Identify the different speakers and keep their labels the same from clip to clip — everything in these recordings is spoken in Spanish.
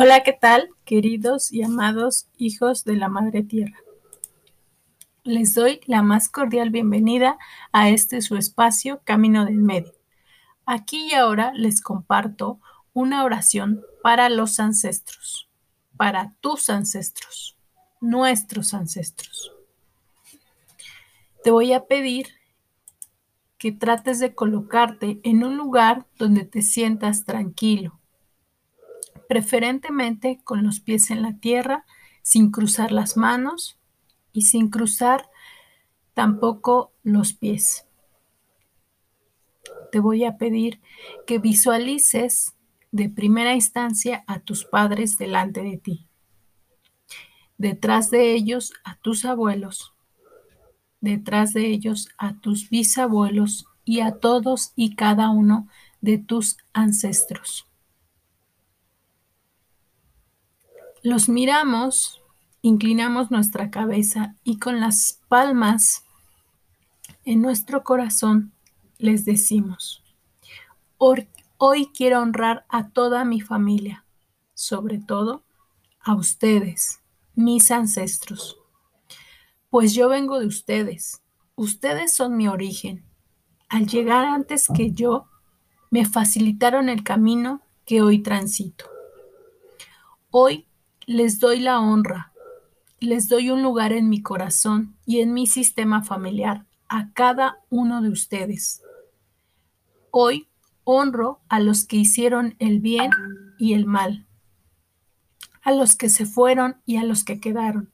Speaker 1: Hola, ¿qué tal, queridos y amados hijos de la Madre Tierra? Les doy la más cordial bienvenida a este su espacio Camino del Medio. Aquí y ahora les comparto una oración para los ancestros, para tus ancestros, nuestros ancestros. Te voy a pedir que trates de colocarte en un lugar donde te sientas tranquilo, preferentemente con los pies en la tierra, sin cruzar las manos y sin cruzar tampoco los pies. Te voy a pedir que visualices de primera instancia a tus padres delante de ti. Detrás de ellos a tus abuelos. Detrás de ellos a tus bisabuelos y a todos y cada uno de tus ancestros. Los miramos, inclinamos nuestra cabeza y con las palmas en nuestro corazón les decimos, hoy quiero honrar a toda mi familia, sobre todo a ustedes, mis ancestros, pues yo vengo de ustedes, ustedes son mi origen. Al llegar antes que yo, me facilitaron el camino que hoy transito. Hoy les doy la honra, les doy un lugar en mi corazón y en mi sistema familiar a cada uno de ustedes. Hoy honro a los que hicieron el bien y el mal, a los que se fueron y a los que quedaron,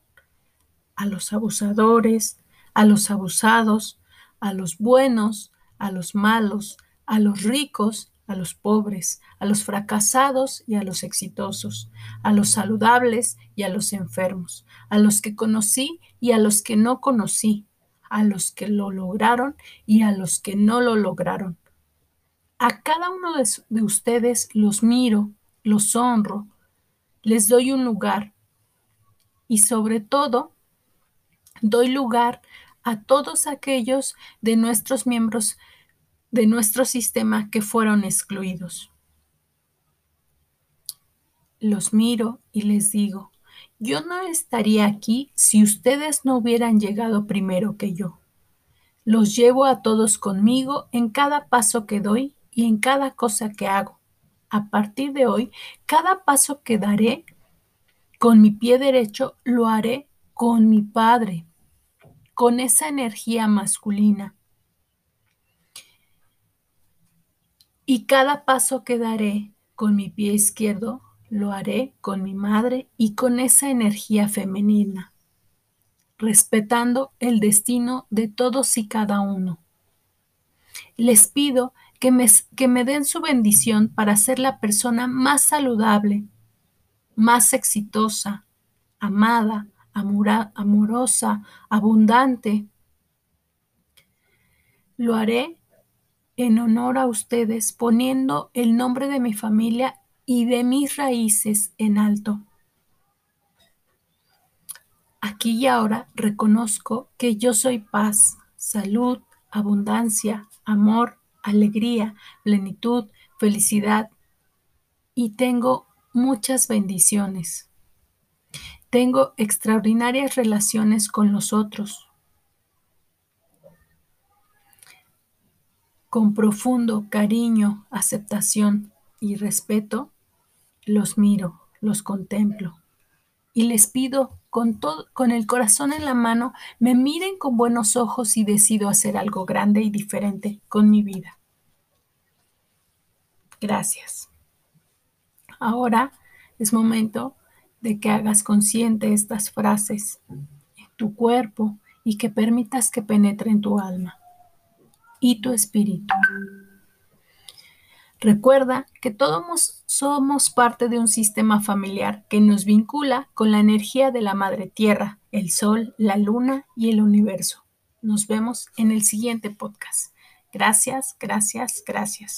Speaker 1: a los abusadores, a los abusados, a los buenos, a los malos, a los ricos a los pobres, a los fracasados y a los exitosos, a los saludables y a los enfermos, a los que conocí y a los que no conocí, a los que lo lograron y a los que no lo lograron. A cada uno de, de ustedes los miro, los honro, les doy un lugar y sobre todo doy lugar a todos aquellos de nuestros miembros de nuestro sistema que fueron excluidos. Los miro y les digo, yo no estaría aquí si ustedes no hubieran llegado primero que yo. Los llevo a todos conmigo en cada paso que doy y en cada cosa que hago. A partir de hoy, cada paso que daré con mi pie derecho lo haré con mi Padre, con esa energía masculina Y cada paso que daré con mi pie izquierdo, lo haré con mi madre y con esa energía femenina, respetando el destino de todos y cada uno. Les pido que me, que me den su bendición para ser la persona más saludable, más exitosa, amada, amorosa, abundante. Lo haré en honor a ustedes, poniendo el nombre de mi familia y de mis raíces en alto. Aquí y ahora reconozco que yo soy paz, salud, abundancia, amor, alegría, plenitud, felicidad y tengo muchas bendiciones. Tengo extraordinarias relaciones con los otros. Con profundo cariño, aceptación y respeto, los miro, los contemplo y les pido con, todo, con el corazón en la mano, me miren con buenos ojos y decido hacer algo grande y diferente con mi vida. Gracias. Ahora es momento de que hagas consciente estas frases en tu cuerpo y que permitas que penetren tu alma y tu espíritu. Recuerda que todos somos parte de un sistema familiar que nos vincula con la energía de la Madre Tierra, el Sol, la Luna y el universo. Nos vemos en el siguiente podcast. Gracias, gracias, gracias.